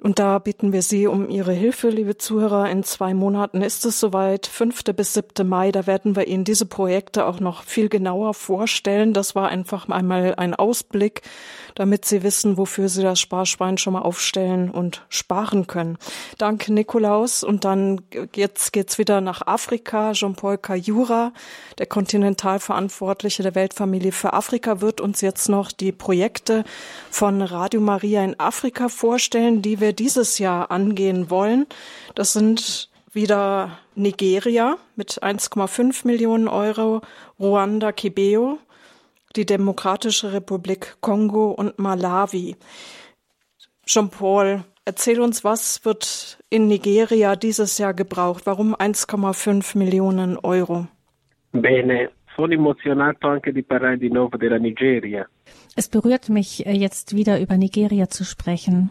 Und da bitten wir Sie um Ihre Hilfe, liebe Zuhörer. In zwei Monaten ist es soweit, 5. bis 7. Mai. Da werden wir Ihnen diese Projekte auch noch viel genauer vorstellen. Das war einfach einmal ein Ausblick damit Sie wissen, wofür Sie das Sparschwein schon mal aufstellen und sparen können. Danke, Nikolaus. Und dann jetzt geht's wieder nach Afrika. Jean-Paul Kajura, der Kontinentalverantwortliche der Weltfamilie für Afrika, wird uns jetzt noch die Projekte von Radio Maria in Afrika vorstellen, die wir dieses Jahr angehen wollen. Das sind wieder Nigeria mit 1,5 Millionen Euro, Ruanda Kibeo die Demokratische Republik Kongo und Malawi. Jean-Paul, erzähl uns, was wird in Nigeria dieses Jahr gebraucht? Warum 1,5 Millionen Euro? Bene, sono emozionato anche di parlare di nuovo della Nigeria. Es berührt mich, äh, jetzt wieder über Nigeria zu sprechen.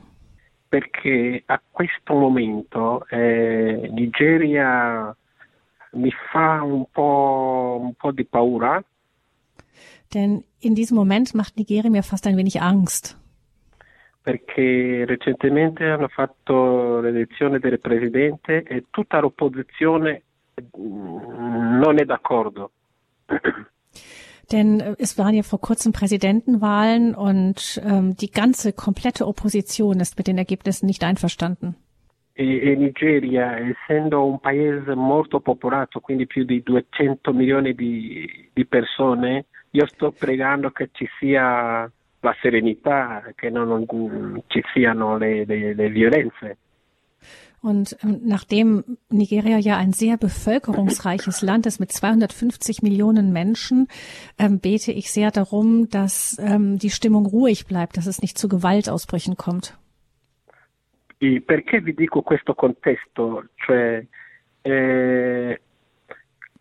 Perché a questo momento eh, Nigeria mi fa un po', un po' di paura denn in diesem Moment macht Nigeria mir fast ein wenig Angst. perché recentemente hanno fatto l'elezione del presidente e tutta l'opposizione mm, non è d'accordo. Denn äh, es waren ja vor kurzem Präsidentenwahlen und ähm, die ganze komplette Opposition ist mit den Ergebnissen nicht einverstanden. E, e Nigeria, essendo un paese molto popolato, quindi più di 200 milioni di, di persone, io sto pregando che ci sia la serenità, che non ci siano le, le, le violenze. Und ähm, nachdem Nigeria ja ein sehr bevölkerungsreiches Land ist mit 250 Millionen Menschen, ähm, bete ich sehr darum, dass ähm, die Stimmung ruhig bleibt, dass es nicht zu Gewaltausbrüchen kommt. E perché vi dico questo contesto? Cioè, eh,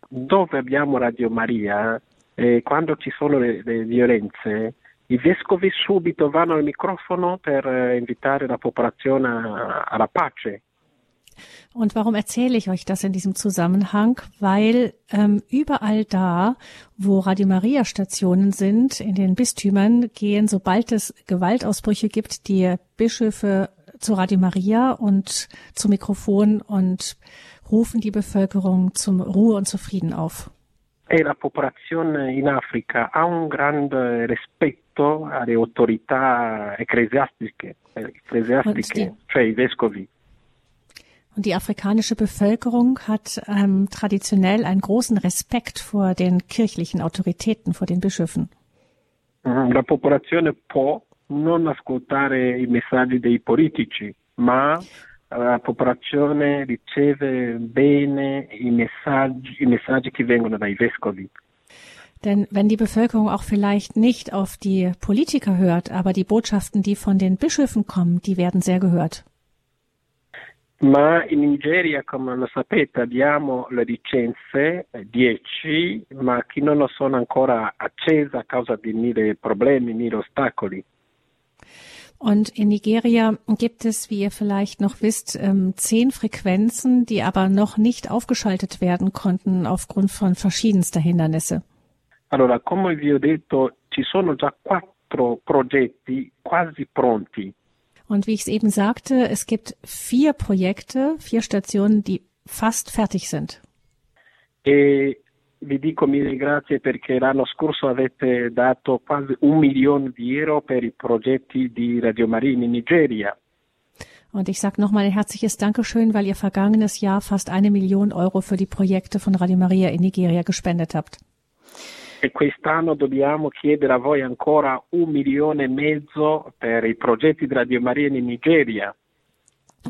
dove abbiamo Radio Maria, eh, quando ci sono le, le violenze, i vescovi subito vanno al microfono per eh, invitare la popolazione alla pace. Und warum erzähle ich euch das in diesem Zusammenhang? Weil ähm, überall da, wo Radio Maria Stationen sind, in den Bistümern, gehen, sobald es Gewaltausbrüche gibt, die Bischöfe zu Radio Maria und zum Mikrofon und rufen die Bevölkerung zum Ruhe und zu Frieden auf. E la popolazione in Africa ha un grande rispetto alle autorità ecclesiastiche, ecclesiastiche cioè i vescovi. Und die afrikanische Bevölkerung hat ähm, traditionell einen großen Respekt vor den kirchlichen Autoritäten, vor den Bischöfen. Mm, la popolazione può non ascoltare i messaggi dei politici, ma la popolazione riceve bene i messaggi, i messaggi che vengono dai vescovi. Denn wenn die Bevölkerung auch vielleicht nicht auf die Politiker hört, aber die Botschaften, die von den Bischöfen kommen, die werden sehr gehört. Ma in Nigeria, come lo sapete, abbiamo le licenze, 10, ma che non sono ancora accese a causa di mille problemi, mille ostacoli. Und in Nigeria gibt es, wie ihr vielleicht noch wisst, ähm, zehn Frequenzen, die aber noch nicht aufgeschaltet werden konnten aufgrund von verschiedenster Hindernisse. Allora, come vi ho detto, ci sono già quattro progetti quasi pronti. Und wie ich es eben sagte, es gibt vier Projekte, vier Stationen, die fast fertig sind. E vi dico mille grazie perché l'anno scorso avete dato quasi un milione di euro per i progetti di Radio Maria in Nigeria. Und ich sage nochmal ein herzliches Dankeschön, weil ihr vergangenes Jahr fast eine Million Euro für die Projekte von Radio Maria in Nigeria gespendet habt. E quest'anno dobbiamo chiedere a voi ancora un milione e mezzo per i progetti di Radio Maria in Nigeria.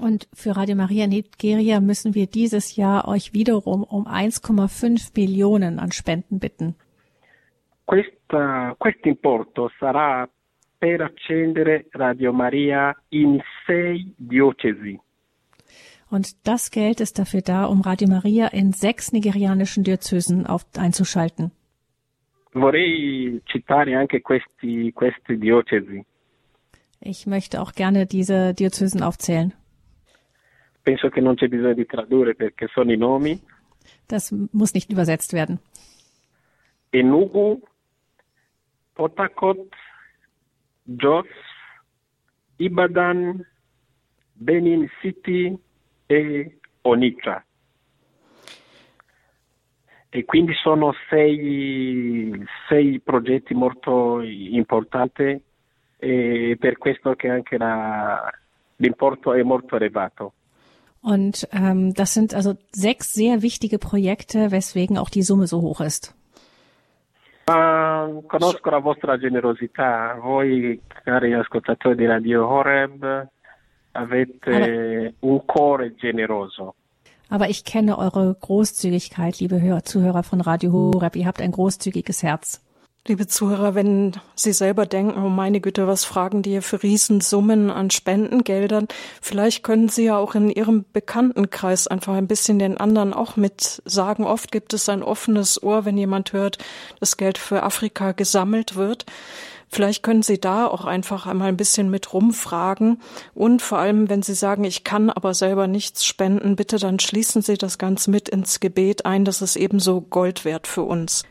Und für Radio Maria Nigeria müssen wir dieses Jahr euch wiederum um 1,5 Millionen an Spenden bitten. Questo importo sarà per accendere Radio Maria in sei diocesi. Und das Geld ist dafür da, um Radio Maria in sechs nigerianischen Diözesen auf, einzuschalten. Vorrei citare anche questi, queste diocesi. Ich möchte auch gerne diese Diözesen aufzählen. Penso che non c'è bisogno di tradurre perché sono i nomi. Das muss nicht übersetzt werden. Enugu, Potakot, Jos, Ibadan, Benin City e Onitsha. E quindi sono sei, sei progetti molto importanti e per questo che anche la, l'importo è molto elevato. Und ähm, das sind also sechs sehr wichtige Projekte, weswegen auch die Summe so hoch ist. Uh, conosco la vostra generosità. Voi, cari ascoltatori di Radio Horeb, avete Aber un cuore generoso. Aber ich kenne eure Großzügigkeit, liebe Hör Zuhörer von Radio Horeb. Ihr habt ein großzügiges Herz. Liebe Zuhörer, wenn Sie selber denken, oh meine Güte, was fragen die hier für Riesensummen an Spendengeldern? Vielleicht können Sie ja auch in Ihrem Bekanntenkreis einfach ein bisschen den anderen auch mit sagen. Oft gibt es ein offenes Ohr, wenn jemand hört, dass Geld für Afrika gesammelt wird. Vielleicht können Sie da auch einfach einmal ein bisschen mit rumfragen. Und vor allem, wenn Sie sagen, ich kann aber selber nichts spenden, bitte dann schließen Sie das Ganze mit ins Gebet ein. Das ist ebenso Gold wert für uns.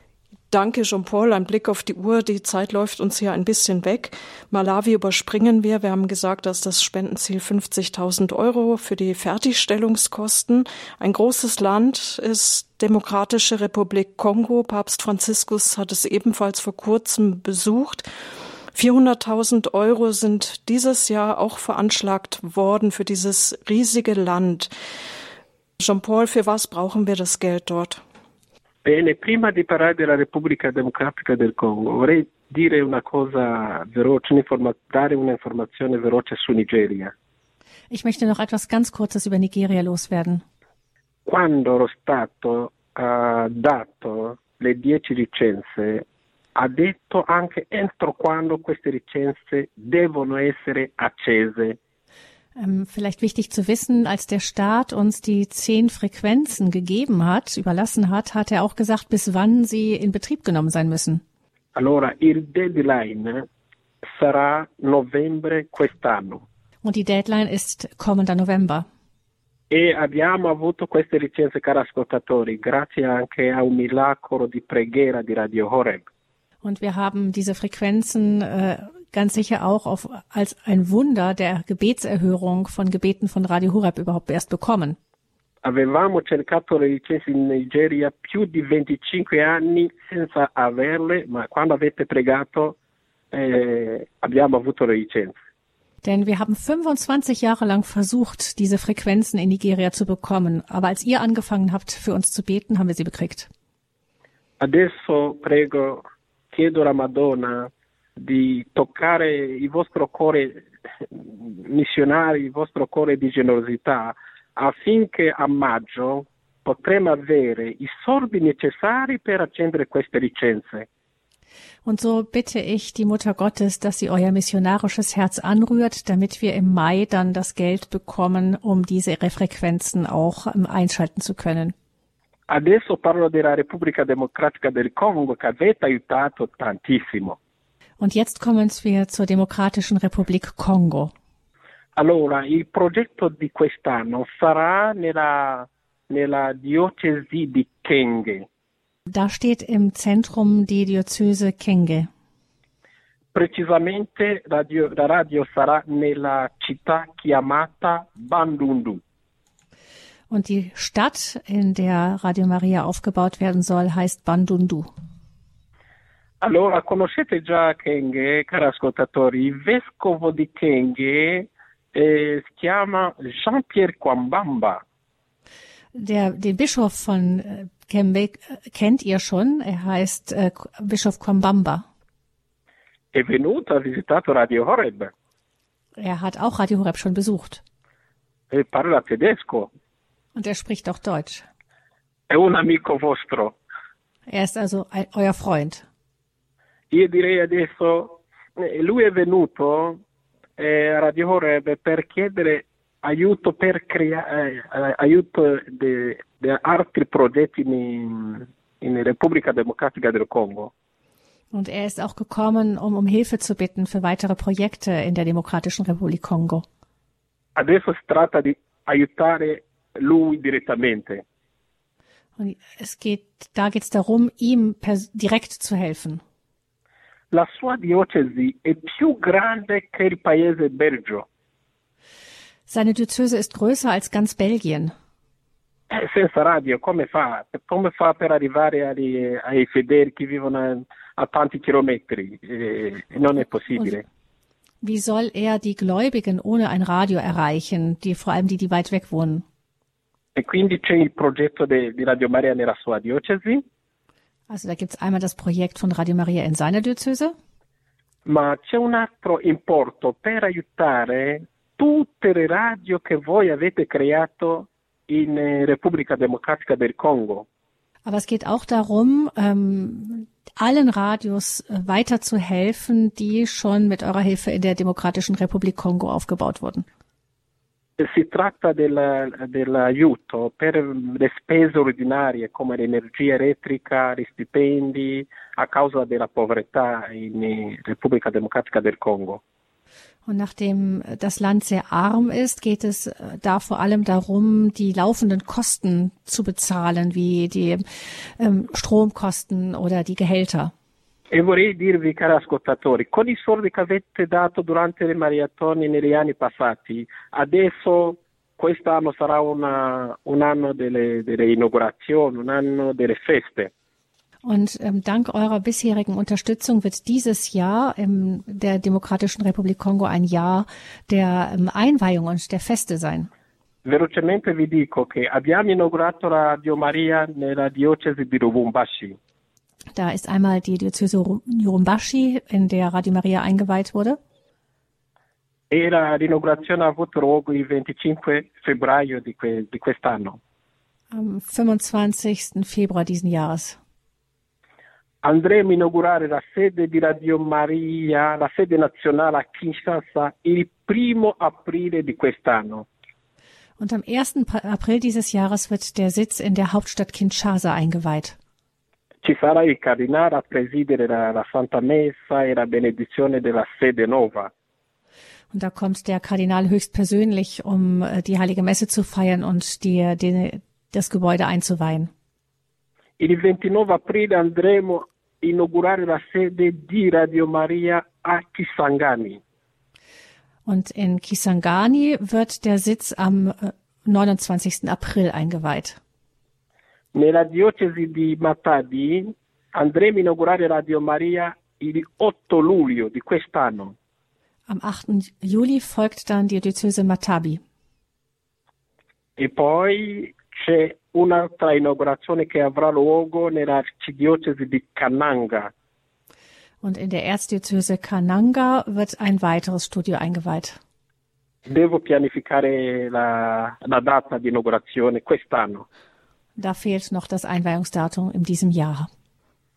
Danke, Jean-Paul. Ein Blick auf die Uhr. Die Zeit läuft uns hier ein bisschen weg. Malawi überspringen wir. Wir haben gesagt, dass das Spendenziel 50.000 Euro für die Fertigstellungskosten. Ein großes Land ist Demokratische Republik Kongo. Papst Franziskus hat es ebenfalls vor kurzem besucht. 400.000 Euro sind dieses Jahr auch veranschlagt worden für dieses riesige Land. Jean-Paul, für was brauchen wir das Geld dort? Bene, prima di parlare della Repubblica Democratica del Congo, vorrei dire una cosa veloce, dare un'informazione veloce su Nigeria. Ich möchte noch etwas ganz Kurzes über Nigeria loswerden. Quando lo Stato ha dato le 10 licenze, ha detto anche entro quando queste licenze devono essere accese ähm, vielleicht wichtig zu wissen, als der Staat uns die zehn Frequenzen gegeben hat, überlassen hat, hat er auch gesagt, bis wann sie in Betrieb genommen sein müssen. Allora, il deadline sarà novembre quest'anno. Und die Deadline ist kommender November. E abbiamo avuto queste licenze, cari ascoltatori, grazie anche a un miracolo di preghiera di Radio Horeb. Und wir haben diese Frequenzen äh, ganz sicher auch auf, als ein Wunder der Gebetserhörung von Gebeten von Radio Hureb überhaupt erst bekommen. Avevamo cercato le licenze in Nigeria più di 25 anni senza averle, ma quando avete pregato eh, abbiamo avuto le licenze. Denn wir haben 25 Jahre lang versucht, diese Frequenzen in Nigeria zu bekommen. Aber als ihr angefangen habt, für uns zu beten, haben wir sie bekriegt. Adesso prego, chiedo alla Madonna di toccare il vostro cuore missionario, il vostro cuore di generosità, affinché a maggio potremo avere i soldi necessari per accendere queste licenze. Und so bitte ich die Mutter Gottes, dass sie euer missionarisches Herz anrührt, damit wir im Mai dann das Geld bekommen, um diese Frequenzen auch ähm, einschalten zu können. Adesso parlo della Repubblica Democratica del Congo che avete aiutato tantissimo. Und jetzt kommen wir zur Demokratischen Republik Kongo. Allora, il progetto di quest'anno sarà nella, nella diocesi di Kenge. Da steht im Zentrum die Diözese Kenge. Precisamente la, la radio sarà nella città chiamata Bandundu. Und die Stadt, in der Radio Maria aufgebaut werden soll, heißt Bandundu. Allora, conoscete già Kenge, cari ascoltatori, il vescovo di Kenge eh, si chiama Jean-Pierre Kwambamba. Der, den Bischof von äh, Kembe äh, kennt ihr schon, er heißt äh, Bischof Kwambamba. È venuto, ha visitato Radio Horeb. Er hat auch Radio Horeb schon besucht. E parla tedesco. Und er spricht auch Deutsch. È un amico vostro. Er ist also ein, euer Freund. Io direi adesso, eh, lui è venuto eh, a Radio Horeb per chiedere aiuto per creare eh, aiuto di altri progetti in, in Repubblica Democratica del Congo. Und er ist auch gekommen, um um Hilfe zu bitten für weitere Projekte in der Demokratischen Republik Kongo. Adesso si tratta di aiutare lui direttamente. Und es geht, da geht es darum, ihm direkt zu helfen la sua diocesi è più grande che il paese Belgio. Seine Diözese ist größer als ganz Belgien. Eh, senza radio, come fa? Come fa per arrivare ai, ai fedeli che vivono a, a tanti chilometri? Eh, non è possibile. Wie soll er die Gläubigen ohne ein Radio erreichen, die vor allem die, die weit weg wohnen? E quindi c'è il progetto di Radio Maria nella sua diocesi. Also da gibt es einmal das Projekt von Radio Maria in seiner Diözese. Ma c'è un altro importo per aiutare tutte le radio che voi avete creato in eh, Repubblica Democratica del Congo. Aber es geht auch darum, ähm, allen Radios äh, weiter zu helfen, die schon mit eurer Hilfe in der Demokratischen Republik Kongo aufgebaut wurden. Si tratta del, dell'aiuto per le spese ordinarie come l'energia elettrica, gli stipendi a causa della povertà in Repubblica Democratica del Congo. Und nachdem das Land sehr arm ist, geht es äh, da vor allem darum, die laufenden Kosten zu bezahlen, wie die ähm, Stromkosten oder die Gehälter. E vorrei dirvi, cari ascoltatori, con i soldi che avete dato durante le maratone negli anni passati, adesso quest'anno sarà una, un anno delle, delle inaugurazioni, un anno delle feste. Und ähm, dank eurer bisherigen Unterstützung wird dieses Jahr in der Demokratischen Republik Kongo ein Jahr der ähm, Einweihung und der Feste sein. Velocemente vi dico che abbiamo inaugurato Radio Maria nella diocesi di Lubumbashi. Da ist einmal die Diözese Lubumbashi, in der Radio Maria eingeweiht wurde. E la l'inaugurazione ha avuto luogo il 25 febbraio di, que, di quest'anno. Am 25. Februar diesen Jahres. andremo a inaugurare la sede di Radio Maria, la sede nazionale a Kinshasa, il primo aprile di quest'anno. Und am 1. April dieses Jahres wird der Sitz in der Hauptstadt Kinshasa eingeweiht. Ci sarà il cardinale a presidere la, la Santa Messa e la benedizione della sede nuova. Und da kommt der Kardinal höchstpersönlich, um äh, die heilige Messe zu feiern und die, die, das Gebäude einzuweihen. Il 29 aprile andremo inaugurare la sede di Radio Maria a Kisangani. Und in Kisangani wird der Sitz am 29. April eingeweiht. Nella diocesi di Matadi andremo a inaugurare Radio Maria il 8 luglio di quest'anno. Am 8. Juli folgt dann die Diözese Matabi. E poi c'è un'altra inaugurazione che avrà luogo nell'arcidiocesi di Kananga. Und in der Erzdiözese Kananga wird ein weiteres Studio eingeweiht. Devo pianificare la, la data di inaugurazione quest'anno. Da fehlt noch das Einweihungsdatum in diesem Jahr.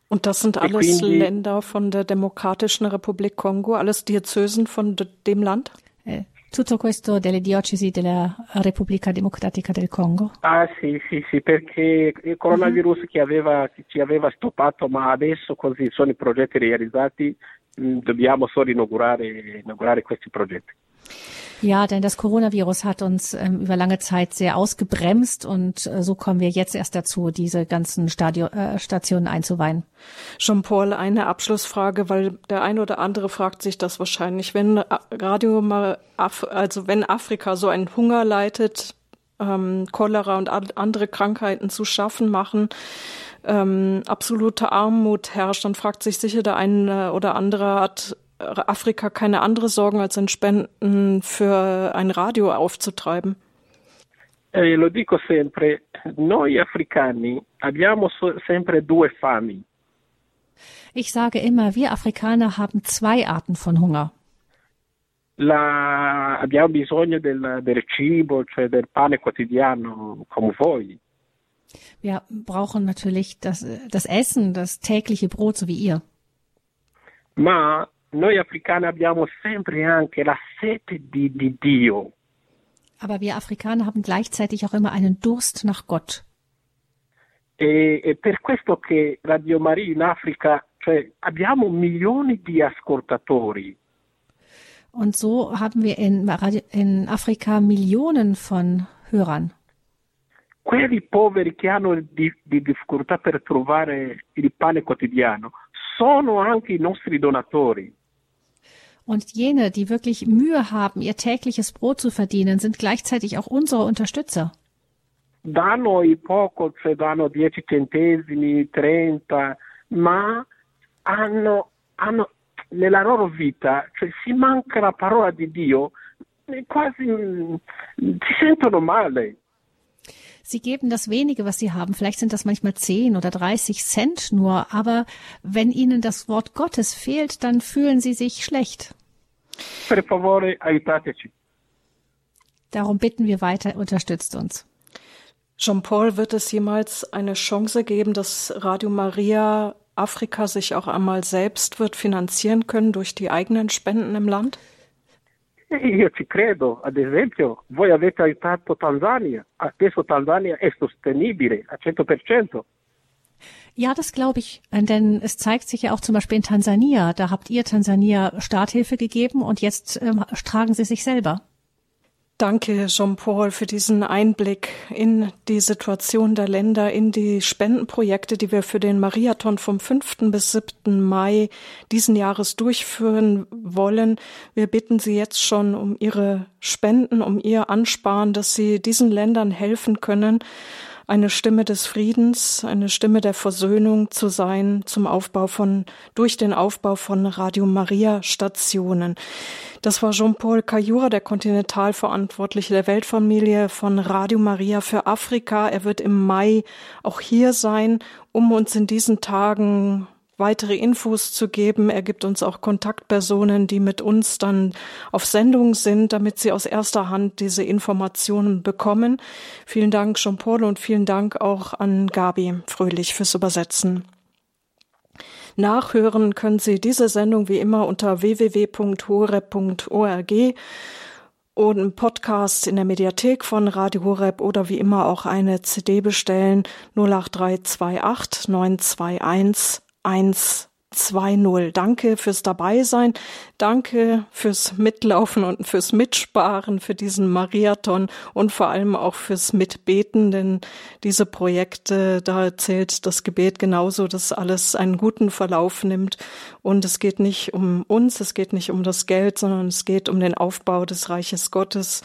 Und das sind alles Länder von der Demokratischen Republik Kongo, alles Diözesen von dem Land? Äh, tutto questo delle diocesi della Repubblica Democratica del Congo? Ah sì, sì, sì, perché il coronavirus uh-huh. che, aveva, che ci aveva stoppato, ma adesso così sono i progetti realizzati, dobbiamo solo inaugurare, inaugurare questi progetti. Ja, denn das Coronavirus hat uns ähm, über lange Zeit sehr ausgebremst und äh, so kommen wir jetzt erst dazu, diese ganzen Stadio, äh, Stationen einzuweihen. Jean-Paul, eine Abschlussfrage, weil der eine oder andere fragt sich das wahrscheinlich, wenn Radio mal, also wenn Afrika so einen Hunger leitet, ähm, Cholera und andere Krankheiten zu schaffen machen, ähm, absolute Armut herrscht, dann fragt sich sicher der eine oder andere hat Afrika keine andere Sorgen als in Spenden für ein Radio aufzutreiben? Eh, lo dico sempre, noi africani abbiamo so sempre due fami. Ich sage immer, wir Afrikaner haben zwei Arten von Hunger. La, abbiamo bisogno del, del cibo, cioè del pane quotidiano, come voi. Wir brauchen natürlich das, das Essen, das tägliche Brot, so wie ihr. Ma noi africani abbiamo sempre anche la sete di, di Dio. Aber wir Afrikaner haben gleichzeitig auch immer einen Durst nach Gott. E, e per questo che Radio Maria in Africa, cioè abbiamo milioni di ascoltatori. Und so haben wir in, in Afrika Millionen von Hörern. Quelli poveri che hanno di, di difficoltà per trovare il pane quotidiano sono anche i nostri donatori. Und jene, die wirklich Mühe haben, ihr tägliches Brot zu verdienen, sind gleichzeitig auch unsere Unterstützer. Danno i poco, cioè danno 10 centesimi, 30, ma hanno, hanno nella loro vita, cioè si manca la parola di Dio, quasi si sentono male. Sie geben das wenige, was sie haben. Vielleicht sind das manchmal 10 oder 30 Cent nur. Aber wenn ihnen das Wort Gottes fehlt, dann fühlen sie sich schlecht. Per favore, aiutateci. Darum bitten wir weiter, unterstützt uns. Jean-Paul, wird es jemals eine Chance geben, dass Radio Maria Afrika sich auch einmal selbst wird finanzieren können durch die eigenen Spenden im Land? Io ci credo, ad esempio, voi avete aiutato Tansania, adesso Tansania è sostenibile al 100%. Ja, das glaube ich. Denn es zeigt sich ja auch zum Beispiel in Tansania. Da habt ihr Tansania Starthilfe gegeben und jetzt ähm, tragen sie sich selber. Danke, Jean-Paul, für diesen Einblick in die Situation der Länder, in die Spendenprojekte, die wir für den Mariathon vom 5. bis 7. Mai diesen Jahres durchführen wollen. Wir bitten Sie jetzt schon um Ihre Spenden, um Ihr Ansparen, dass Sie diesen Ländern helfen können, eine Stimme des Friedens, eine Stimme der Versöhnung zu sein zum Aufbau von, durch den Aufbau von Radio Maria Stationen. Das war Jean-Paul Cayura, der Kontinentalverantwortliche der Weltfamilie von Radio Maria für Afrika. Er wird im Mai auch hier sein, um uns in diesen Tagen weitere Infos zu geben. Er gibt uns auch Kontaktpersonen, die mit uns dann auf Sendung sind, damit sie aus erster Hand diese Informationen bekommen. Vielen Dank, Jean-Paul, und vielen Dank auch an Gabi Fröhlich fürs Übersetzen. Nachhören können Sie diese Sendung wie immer unter www.horeb.org und einen Podcast in der Mediathek von Radio Horeb oder wie immer auch eine CD bestellen 08328 921 120. Danke fürs Dabeisein. Danke fürs Mitlaufen und fürs Mitsparen, für diesen Mariathon und vor allem auch fürs Mitbeten, denn diese Projekte, da zählt das Gebet genauso, dass alles einen guten Verlauf nimmt. Und es geht nicht um uns, es geht nicht um das Geld, sondern es geht um den Aufbau des Reiches Gottes,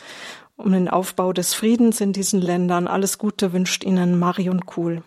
um den Aufbau des Friedens in diesen Ländern. Alles Gute wünscht Ihnen Marion Kuhl.